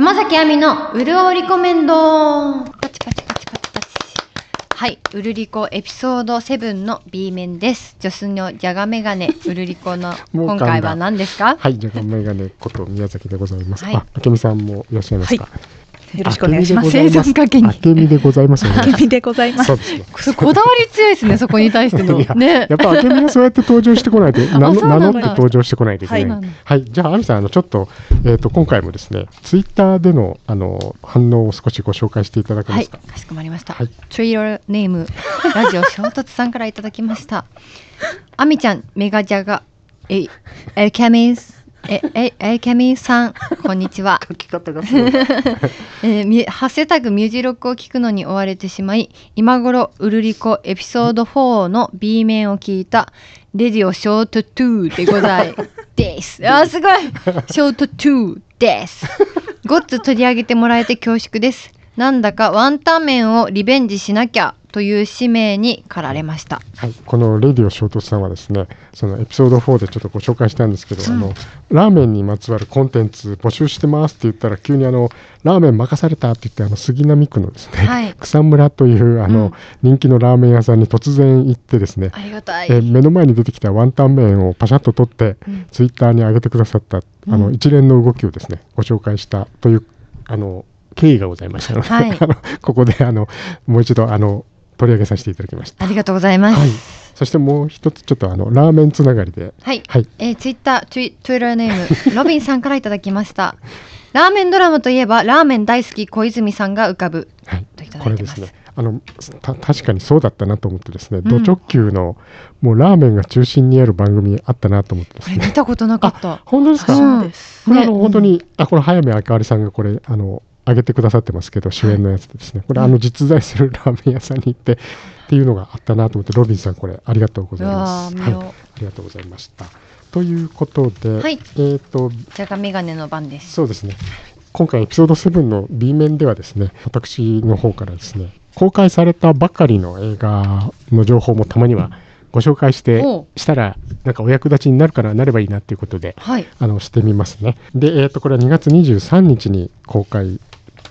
山崎亜美のうるおリコメンドパチパチパチパチパチ。はい、うるりこエピソード7の B 面です。女子のじゃがメガネ、うるりこの 今回は何ですか？はい、じゃがメガネこと宮崎でございます。はいあ、あけみさんもいらっしゃいますか？よろしくお願いします。生存かけに。あけみでございます。あけみでございます。こだわり強いですね、そこに対しての。ね。やっぱあけみはそうやって登場してこないと、あ名乗って登場してこないといけない。ははい。い、じゃあ、あみさん、あの、ちょっと、えっ、と、今回もですね、ツイッターでの、あの、反応を少しご紹介していただけはい、ますか？かしこまりました。はい。ツイートネーム、ラジオ衝突さんからいただきました。あみちゃん、メガジャガ、え、エキャミス、え、え、エキャミさん、こんにちは。書き方がすごい。えーみハッシュタグミュージロックを聞くのに追われてしまい、今頃、ウルリコエピソード4の B 面を聞いた、レディオショート2でござい です。あー、すごいショート2です。ゴッツ取り上げてもらえて恐縮です。なんだかワンタン麺をリベンジしなきゃという使命に駆られました。はい、このレディオ衝突さんはですね、そのエピソード4でちょっとご紹介したんですけど、うん。あのラーメンにまつわるコンテンツ募集してますって言ったら急にあのラーメン任されたって言ってあの杉並区のですね、はい。草むらというあの、うん。人気のラーメン屋さんに突然行ってですね、ありがたい。え目の前に出てきたワンタン麺をパシャッと取って、うん。ツイッターに上げてくださったあの、うん一連の動きをですねご紹介したというあの経緯がございましたので、はい。あのここであのもう一度あの取り上げさせていただきました。ありがとうございます。はい。そしてもう一つちょっとあのラーメンつながりで、はい。はい。えー、ツイッター、ツイツイッターネーム、ロビンさんからいただきました。ラーメンドラマといえば、ラーメン大好き小泉さんが浮かぶ。はいといただいてますこれですね。あのた確かにそうだったなと思ってですね、んド直球のもうラーメンが中心にある番組あったなと思ってですね。見たことなかった。本当ですか？うんそうです。これあの、ね本当にあこの早見あかわりさんがこれあの上げてくださってますけど主演のやつですね。これあの実在するラーメン屋さんに行ってっていうのがあったなと思ってロビンさんこれありがとうございます。はい。ありがとうございました。ということで、はいえっ、とじゃがメガネの番です。そうですね。今回エピソード7の B 面ではですね、私の方からですね、公開されたばかりの映画の情報もたまにはご紹介してしたら、なんかお役立ちになるからなればいいなっていうことで、はい。あの、してみますね。で、えっ、と、これは2月23日に公開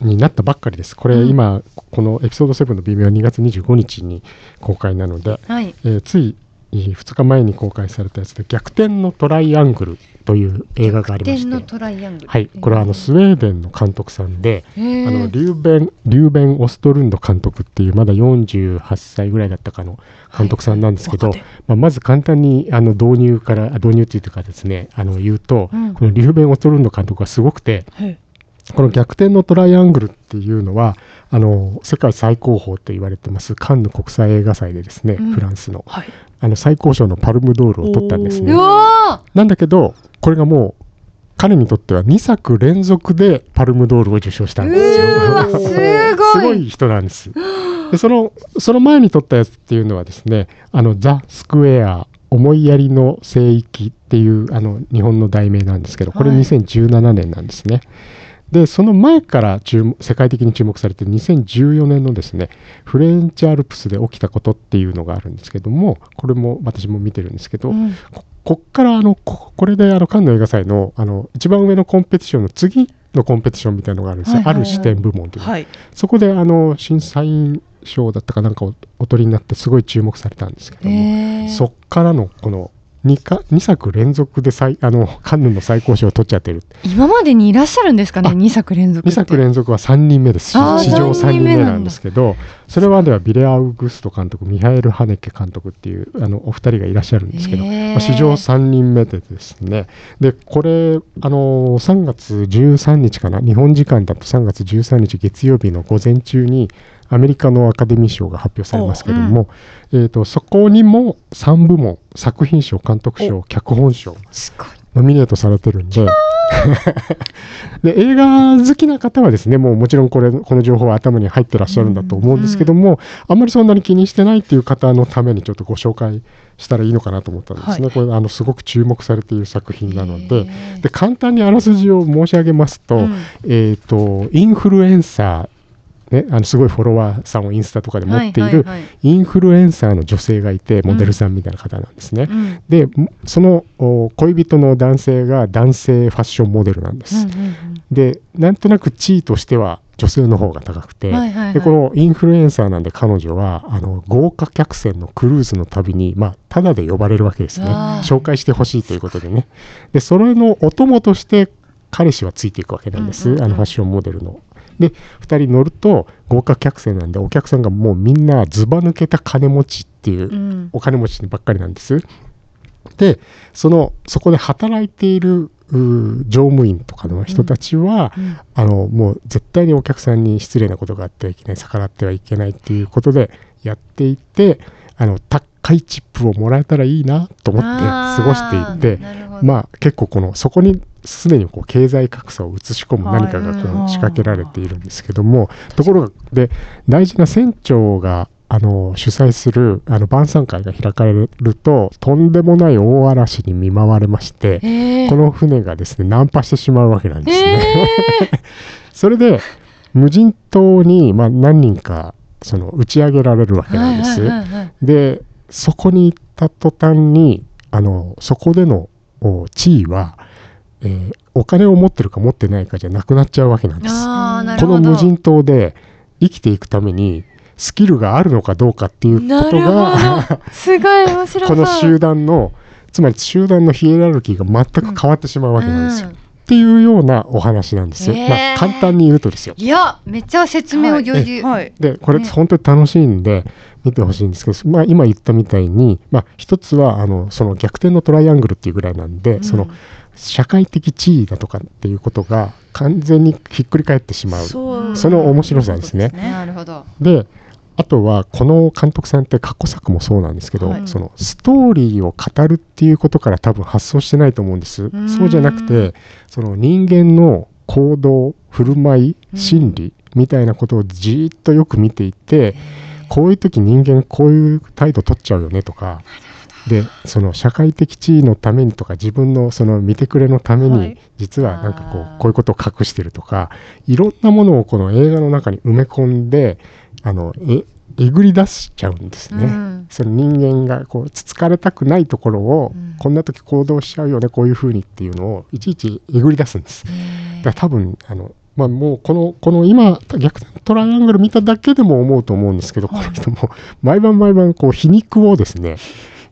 になったばっかりです。これうん今、このエピソード7の B 面は2月25日に公開なので、はい。えーつい2日前に公開されたやつで、逆転のトライアングルという映画がありまして、点のトライアングル。はい、これはあのスウェーデンの監督さんで、あのリューベン・リューベン・オストルンド監督っていうまだ48歳ぐらいだったかの監督さんなんですけど、はいまあ、まず簡単にあの導入からあ導入っていうかですねあの言うと、うんこのリューベン・オストルンド監督はすごくてはい。この逆転のトライアングルっていうのはあの世界最高峰と言われてますカンヌ国際映画祭でですね、うんフランスのはい。あの最高賞のパルムドールを取ったんですねなんだけど、これがもう、彼にとっては2作連続でパルムドールを受賞したんですよ。すごいすごい人なんです。でその、その前に撮ったやつっていうのはですね、あの、ザ・スクエア、思いやりの聖域っていう、あの、日本の題名なんですけど、これはい2017年なんですね。で、その前から注目世界的に注目されている2014年のですね、フレンチアルプスで起きたことっていうのがあるんですけども、これも私も見てるんですけど、ーうん。ここっからあのここれであのカンヌ映画祭のあの一番上のコンペティションの次のコンペティションみたいなのがあるんですよ、はいはいはい。ある視点部門というはい。そこであの審査員賞だったかなんかをお取りになってすごい注目されたんですけども、そっからのこの 2, か2作連続で最あのカンヌの最高賞を取っちゃってる今までにいらっしゃるんですかねあ ?2 作連続2って。作連続は3人目です史上3三人人目なんですけどそれまではビレ・アウグスト監督ミハエル・ハネケ監督っていうあのお二人がいらっしゃるんですけど、まあ史上3人目でですね。でこれあの3月13日かな日本時間だと3月13日月曜日の午前中にアメリカのアカデミー賞が発表されますけども、えー、とそこにも3部門作品賞監督賞脚本賞すごい。ノミネートされてるんで。で映画好きな方はですねもうもちろんこれこの情報は頭に入ってらっしゃるんだと思うんですけども、あんまりそんなに気にしてないっていう方のためにちょっとご紹介したらいいのかなと思ったんですね、はい。これあのすごく注目されている作品なので。で簡単にあらすじを申し上げますと,、うん。えー、とインフルエンサーね、あのすごいフォロワーさんをインスタとかで持っているインフルエンサーの女性がいてモデルさんみたいな方なんですね。うん。でもそのお恋人の男性が男性ファッションモデルなんです。でなんとなく地位としては女性の方が高くて、はいはいはい。でこのインフルエンサーなんで彼女はあの豪華客船のクルーズの旅に、まあ、タダで呼ばれるわけですね。紹介してほしいということでね。でそれのお供として彼氏はついていくわけなんです、うんうんうん。あのファッションモデルの。で2人乗ると豪華客船なんでお客さんがもうみんなずば抜けた金持ちっていう、うんお金持ちばっかりなんです。でそのそこで働いている乗務員とかの人たちは、うんあのもう絶対にお客さんに失礼なことがあってはいけない逆らってはいけないっていうことでやっていてあの高いチップをもらえたらいいなと思って過ごしていてまあ結構このそこにすでにこう経済格差を映し込む何かがこはいう仕掛けられているんですけどもところがで大事な船長があの主催するあの晩餐会が開かれるととんでもない大嵐に見舞われましてへー。この船がですねナンパしてしまうわけなんですね。へー。それで無人島に、まあ、何人かその打ち上げられるわけなんです。でそこに行った途端にあのそこでのお地位は、えーお金を持ってるか持ってないかじゃなくなっちゃうわけなんです。この無人島で生きていくためにスキルがあるのかどうかっていうことが すごい面白そうこの集団のつまり集団のヒエラルキーが全く変わってしまうわけなんですよ。うんっていうようなお話なんです。よ。まあ簡単に言うとですよ。いやめっちゃ説明を上手、はい。でこれね。本当に楽しいんで見てほしいんですけど、まあ、今言ったみたいに、まあ、一つはあのその逆転のトライアングルっていうぐらいなんで、うん。その社会的地位だとかっていうことが完全にひっくり返ってしまう。そう。その面白さですね。なるほど。であとはこの監督さんって過去作もそうなんですけど、はい。そのストーリーを語るっていうことから多分発想してないと思うんです。ん。そうじゃなくてその人間の行動振る舞いうん心理みたいなことをじーっとよく見ていて、こういう時人間こういう態度取っちゃうよねとか。でその社会的地位のためにとか自分のその見てくれのために、はい。実はなんかこうこういうことを隠してるとかいろんなものをこの映画の中に埋め込んであのええぐり出しちゃうんですね。うん。その人間がこうつつかれたくないところを、うん。こんな時行動しちゃうよねこういうふうにっていうのをいちいちえぐり出すんです。だ多分あの、まあ、もうこのこの今逆転トライアングル見ただけでも思うと思うんですけど、この人も毎晩毎晩こう皮肉をですね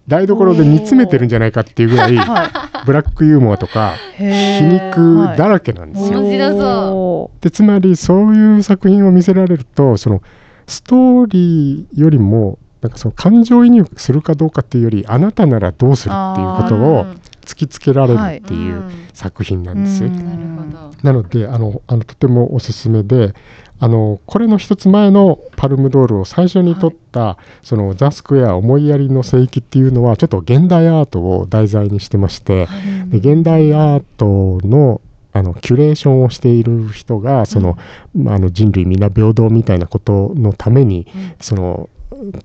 台所で煮詰めてるんじゃないかっていうぐらいはブラックユーモアとか皮ー。肉だらけなんですよ。でつまりそういう作品を見せられるとそのストーリーよりもなんかその感情移入するかどうかっていうよりあなたならどうするっていうことをうん突きつけられるっていううん。作品なんです。うんなるほど。なのであのあのとてもおすすめであのこれの一つ前のパルムドールを最初に撮った、そのザ・スクエア思いやりの聖域っていうのはちょっと現代アートを題材にしてまして、で現代アートのあのキュレーションをしている人がその、まあ、あの人類皆平等みたいなことのためにうん。その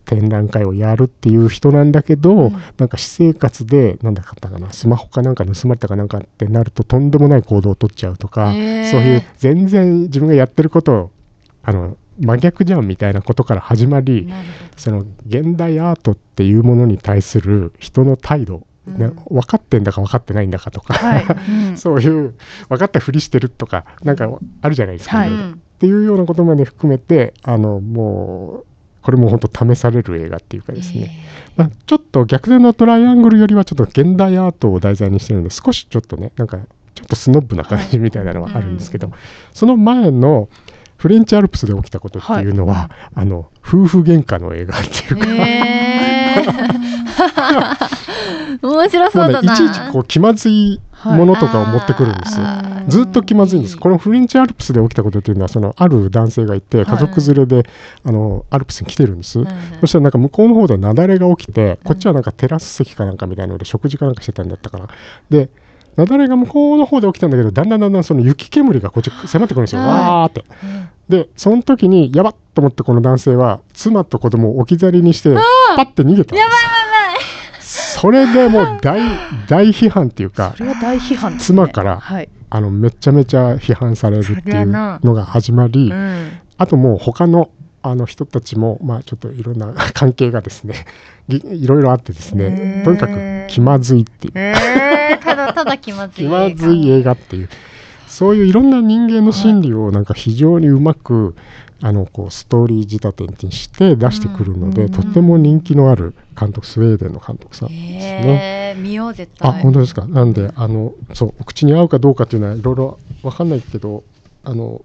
展覧会をやるっていう人なんだけど、うん。なんか私生活でなんだかったかなスマホかなんか盗まれたかなんかってなるととんでもない行動を取っちゃうとか、へー。そういう全然自分がやってることをあの真逆じゃんみたいなことから始まり、その現代アートっていうものに対する人の態度、ねうん。分かってんだか分かってないんだかとか、はい。うん。そういう分かったふりしてるとかなんかあるじゃないですか、はい。っていうようなことまで含めてあのもうこれも本当試される映画っていうかですね、まあ、ちょっと逆転のトライアングルよりはちょっと現代アートを題材にしてるので少しちょっとねなんかちょっとスノッブな感じみたいなのはあるんですけど、うんその前のフレンチアルプスで起きたことっていうのは、あの夫婦喧嘩の映画っていうか、へー面白そうだな。いちいちこう気まずいものとかを持ってくるんですよ。ずっと気まずいんです。このフレンチアルプスで起きたことっていうのは、そのある男性がいて、家族連れで、あのアルプスに来てるんです。うんそしたらなんか向こうの方で雪崩が起きて、こっちはなんかテラス席かなんかみたいなので食事かなんかしてたんだったかな。で、雪崩が向こうの方で起きたんだけど、だんだんだんだんその雪煙がこっち迫ってくるんですよ。はいわーって。で、その時に、やばっと思ってこの男性は、妻と子供を置き去りにして、パッて逃げたんです。それでもう大、大批判っていうかそ、れは大批判ね。妻からはい。あのめちゃめちゃ批判されるっていうのが始まり、うんあともう他のあの人たちも、まあ、ちょっといろんな 関係がですねいいろいろあってですへねー。とにかく気まずいっていう。えー、ただただ気まずい気まずい映画っていう。そういういろんな人間の心理をなんか非常にうまくあのこうストーリー仕立てにして出してくるので、うんとても人気のある監督スウェーデンの監督さんですね。えー、見よう絶対。あ本当ですか？なんであのそうお口に合うかどうかっていうのはいろいろわかんないけどあの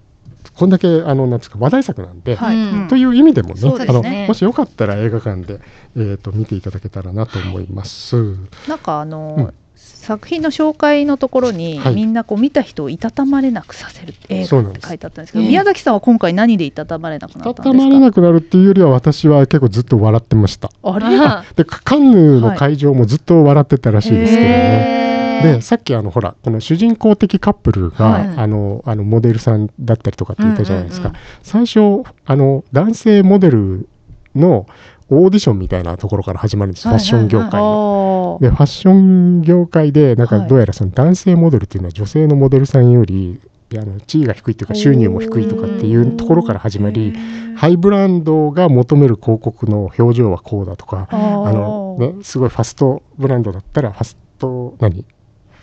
こんだけあのなんですか話題作なんで、はい。うん。という意味でもねそうですね。あのもしよかったら映画館で、えー、と見ていただけたらなと思います。なんかあの、うん。作品の紹介のところに、はい。みんなこう見た人をいたたまれなくさせる映そうなんです画って書いてあったんですけど、うん宮崎さんは今回何でいたたまれなくなったんですか？たたまれなくなるっていうよりは私は結構ずっと笑ってました。あれ？あでカカンヌの会場もずっと笑ってたらしいですけどね。でさっきあのほらこの主人公的カップルが、はい。あのあのモデルさんだったりとかって言ったじゃないですか、うんうん最初あの男性モデルのオーディションみたいなところから始まるんです、はいファッション業界あの。ー。でファッション業界でなんかはい。どうやらその男性モデルっていうのは女性のモデルさんよりあの地位が低いというか収入も低いとかっていうところから始まりハイブランドが求める広告の表情はこうだとかああの、ね、すごいファストブランドだったらファスト何？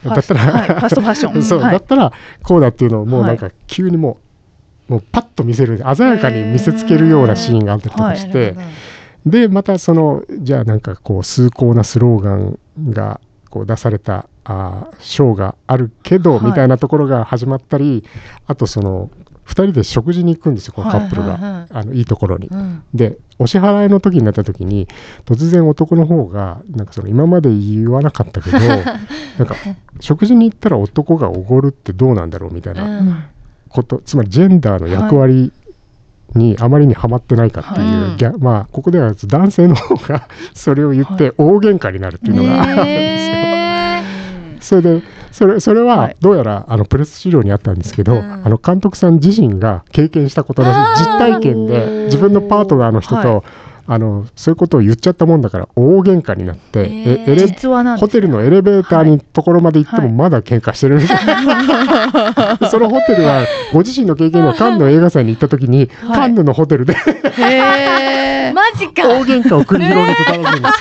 だったら、はい、ファストファッション。そう、はい。だったらこうだっていうのをもうなんか急にもう,、もうパッと見せる鮮やかに見せつけるようなシーンがあったりとかして、でまたそのじゃあなんかこう崇高なスローガンがこう出されたあーショーがあるけど、はい。みたいなところが始まったりあとその2人で食事に行くんですよこのカップルが、はいはいはい。あのいいところに。うん。でお支払いの時になった時に突然男の方がなんかその今まで言わなかったけど なんか食事に行ったら男がおごるってどうなんだろうみたいなうん。こと、つまりジェンダーの役割にあまりにはまってないかっていう、はい。まあここでは男性の方が それを言って大喧嘩になるっていうのがあるんですよ。へそれでそれそれははい。どうやらあのプレス資料にあったんですけど、うん。あの監督さん自身が経験したことらしい。実体験で自分のパートナーの人と、はあのそういうことを言っちゃったもんだから大喧嘩になって、へー。えエレホテルのエレベーターにところまで行ってもはいまだ喧嘩してる。みたい。な、そのホテルはご自身の経験のカンヌの映画祭に行った時に、はい。カンヌのホテルで。マジか。大喧嘩を繰り広げてたらしいんです。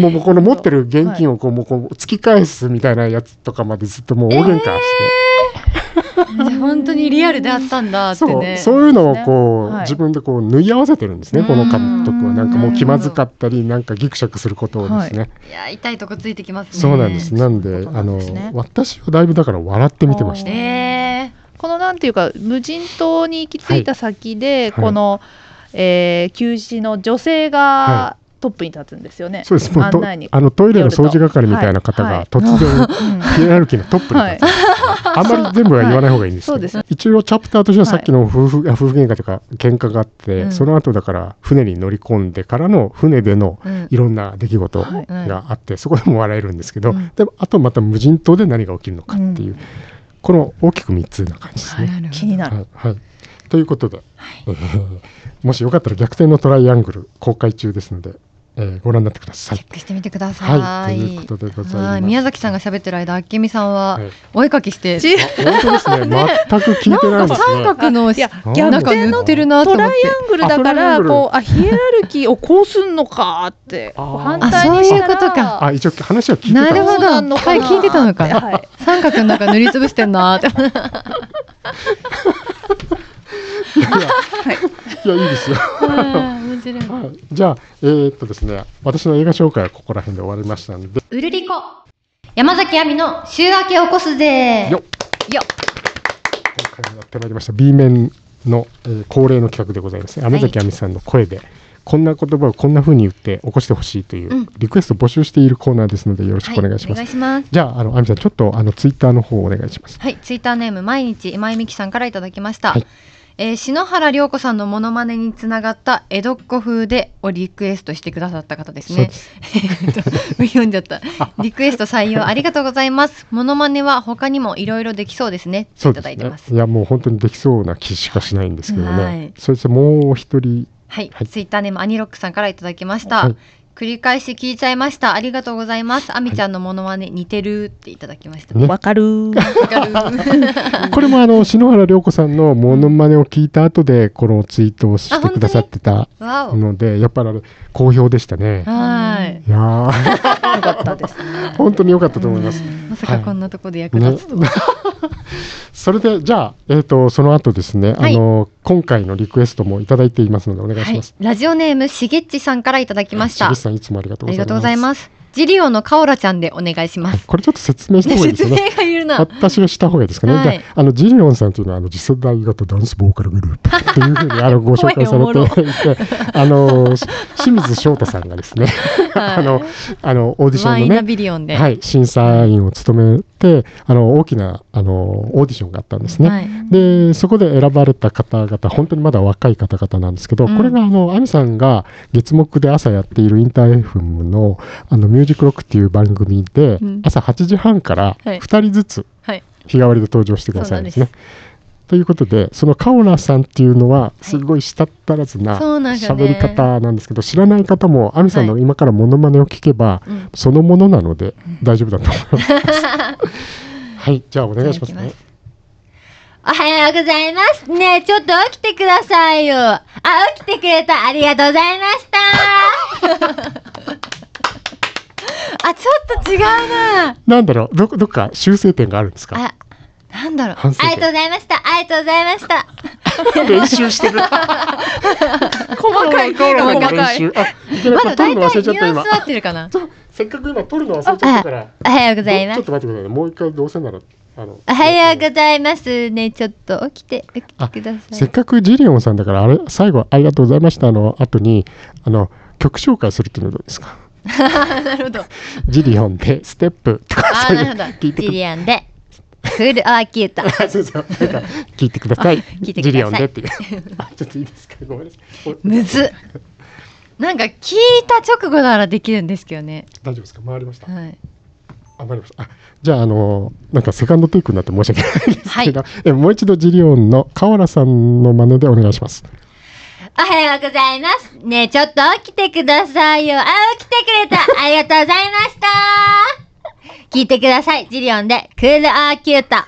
もうもうこの持ってる現金をこうもうこう突き返すみたいなやつとかまでずっともう大喧嘩して、本当にリアルであったんだってそうねそういうのをこう、はい。自分でこう縫い合わせてるんですねこの監督は。なんかもう気まずかったりなんかギクシャクすることをですね、い。や痛いとこついてきますね。そうなんです。なんでそういうことなあの私はだいぶだから笑って見てました。えこのなんていうか無人島に行き着いた先で、はい。この、えー休止の女性がはトップに立つんですよね。そうです。あのトイレの掃除係みたいな方はい。が突然うん。ヒエのトップに立つ、あんまり全部は言わない方がいいんですけど、一応チャプターとしてはさっきの夫婦,、あ夫婦喧嘩というか喧嘩があって、うん。その後だから船に乗り込んでからの船でのうん。いろんな出来事はい。があって、そこでも笑えるんですけど、うん。でもあとまた無人島で何が起きるのかっていう、この大きく3つな感じですね。気になる。はい。はい、ということで、えーもしよかったら逆転のトライアングル公開中ですので、えーご覧になってください。チェ。ックしてみてください。はい。ということでございます。はい。宮崎さんが喋ってる間、あっけみさんははい。お絵かきして、本当ですね。全く聞いてないですね。三角のいやあなんか塗ってるなとトライ思って。アングルだかあトライアングルらこうあヒエラルキーをこうすんのかって反対にしたら。あそういうことか。あ、一応話は聞いてた。なるほど。はい聞いてたのか。はい。三角の中塗りつぶしてんなーって。いやいやいやいいですよ。面白い。はい、じゃあ、えーっとですね、私の映画紹介はここら辺で終わりましたので、うるりこ。山崎亜美の週明け起こすぜよっよっ今回やってまいりました B 面の、えー恒例の企画でございます。山崎亜美さんの声で、こんな言葉をこんな風に言って起こしてほしいという、うんリクエストを募集しているコーナーですので、よろしくお願いします。お願いします。じゃあ、あの、亜美さん、ちょっと、あの、ツイッターの方お願いします。はい、ツイッターネーム毎日今井美樹さんからいただきました。はいえー篠原涼子さんのモノマネにつながった江戸っ子風でをリクエストしてくださった方ですね 読んじゃった。リクエスト採用ありがとうございます。モノマネは他にもいろいろできそうですね。といたそうですねだいてます。。いや、もう本当にできそうな気しかしないんですけどね。はいそしてもう一人、はい、はいツイッターネームアニロックさんからいただきました。はい繰り返し聞いちゃいました。ありがとうございます。あみちゃんのモノマネ似てるっていただきました。ねわかる。わかる これもあの篠原涼子さんのモノマネを聞いた後でこのツイートをしてくださってた。のでやっぱりあれ好評でしたね。はい。いやーよかったですね。本当に良かったと思います。まさかこんなとこで役立つとは。それでじゃあ、えー、とその後ですね、はいあの今回のリクエストもいただいていますのでお願いします。はいラジオネームしげっちさんからいただきました。しげさんいつもありがとうございます。ジリオのカオラちゃんでお願いします。はいこれちょっと説明した方がいいですね。明がいるな。私がした方がいいですかね。はいあ、あのジリオンさんというのはあの次世代型ダンスボーカルグループ というふうにあのご紹介されていて、あのし清水翔太さんがですね、はいあのあのオーディションのね、ビリオンで。はい審査員を務めて、あの大きなあのオーディションがあったんですね。はいでそこで選ばれた方々、本当にまだ若い方々なんですけど、うんこれがあのアミさんが月木で朝やっているインター FM のあのミュージックロックっていう番組で、うん朝8時半からはい2人ずつはい。日替わりで登場してくださるんですね。ということで、そのカオラさんっていうのは、すごいしたったらずな喋り方なんですけど、知らない方も、アミさんのは今からモノマネを聞けば、うんそのものなので大丈夫だと思います。はい、じゃあお願いしますね。おはようございます。ねえ、ちょっと起きてくださいよ。あ、起きてくれた。ありがとうございました。あ、ちょっと違うな。なんだろう、どどっか修正点があるんですか？あ、なんだろう。ありがとうございました。ありがとうございました。練習してる。細かいカオラさんの練習。まだ大体ニュアンス。合ってるかな。せっかく今取るの忘れちゃったから。おはようございますちょっ。と待ってくださいね。もう一回どうせなら。おはようございます。ね、ちょっと起きて、起きてください。せっかくジリオンさんだから、あれ、最後、ありがとうございましたの後に、あの、曲紹介するっていうのはどうですか？なるほど。ジリオンで、ステップとか、そういうなるほど。ジ聞いてくリアンで、クールアーキュート。あそうそう。なんか聞いてください。聞いてくださいジリオンでっていう。あ、ちょっといいですか？ごめんなさい。おむずっ。なんか聞いた直後ならできるんですけどね。大丈夫ですか？回りました？はい。あ、回りました。あ、じゃあ、あの、なんかセカンドテイクになって申し訳ないですけど、えもう一度ジリオンの河原さんの真似でお願いします。おはようございます。ねえ、ちょっと起きてくださいよ。あ、起きてくれた。ありがとうございました。聞いてください。ジリオンで、クールアーキュート。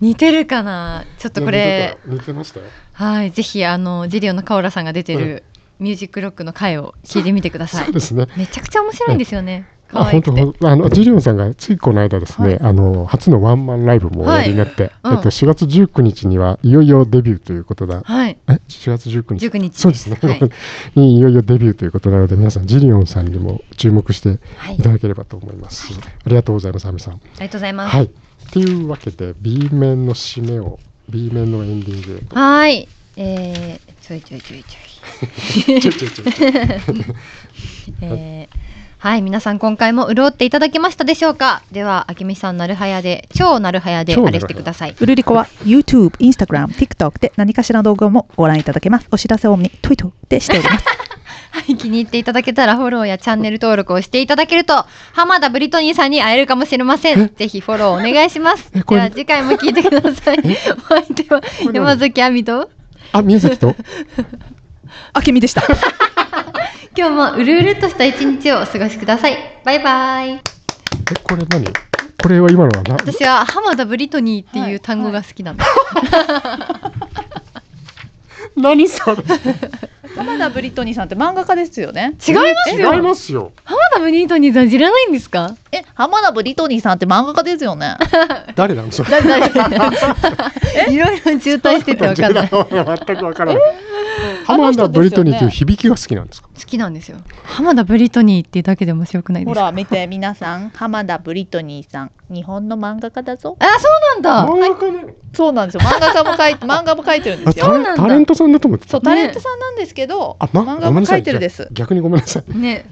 似てるかな？ちょっとこれ、似てました？よ。はい、ぜひ、あの、ジリオンのカオラさんが出てる、ミュージックロックの回を聞いてみてくださいそう。ですね。めちゃくちゃ面白いんですよね。可あ本当愛くて。ほんあのジリオンさんがついこの間ですね、はいあの初のワンマンライブもおやりになって、はいうんえっと4月19日にはいよいよデビューということだ。はい。え？4月19日。19日そうですね。はい にいよいよデビューということなので皆さんジリオンさんにも注目してはい。いただければと思います。ありがとうございます、アミさん。ありがとうございます。はい。っていうわけで B 面の締めを B 面のエンディング。はい。えー、ちょいちょいちょいちょい。ちょいちょいちょいちょいえーはい、皆さん今回も潤っていただけましたでしょうか？では、あきみさん、なるはやで、超なるはやで、あれしてください。ウルリコは YouTube、Instagram、TikTok で何かしらの動画もご覧いただけます。お知らせを主に Twitter でしております。はい、気に入っていただけたらフォローやチャンネル登録をしていただけると、浜田ブリトニーさんに会えるかもしれません。ぜひフォローお願いします。では、次回も聞いてください。お相手は何山崎亜美と、あ、宮崎と？あけみでした。今日もうるうるっとした一日をお過ごしください。バイバイ。え、これ何？これは今のはな、私は浜田ブリトニーっていう単語が好きなんです。何それ？浜田ブリトニーさんって漫画家ですよね。違いますよ。違いますよ。浜田ブリトニーさん知らないんですか？え、浜田ブリトニーさんって漫画家ですよね。誰なのそれ？誰？誰？いろいろ渋滞しててわかんない。好全くわからない。浜田ブリトニーという響きが好きなんですか？きなんですよ。浜田ブリトニーっていうだけで面白くないですか？ほら、見て、皆さん、浜田ブリトニーさん、日本の漫画家だぞ。あ、そうなんだ。漫画家なの。そうなんですよ。漫画家も書いて、漫画も書いてるんですよ。あタレそうなんだタレントさんだと思ってたそう、タレントさんなんですけど、あ、ま、漫画も書いてるです。逆にごめんなさい。ね。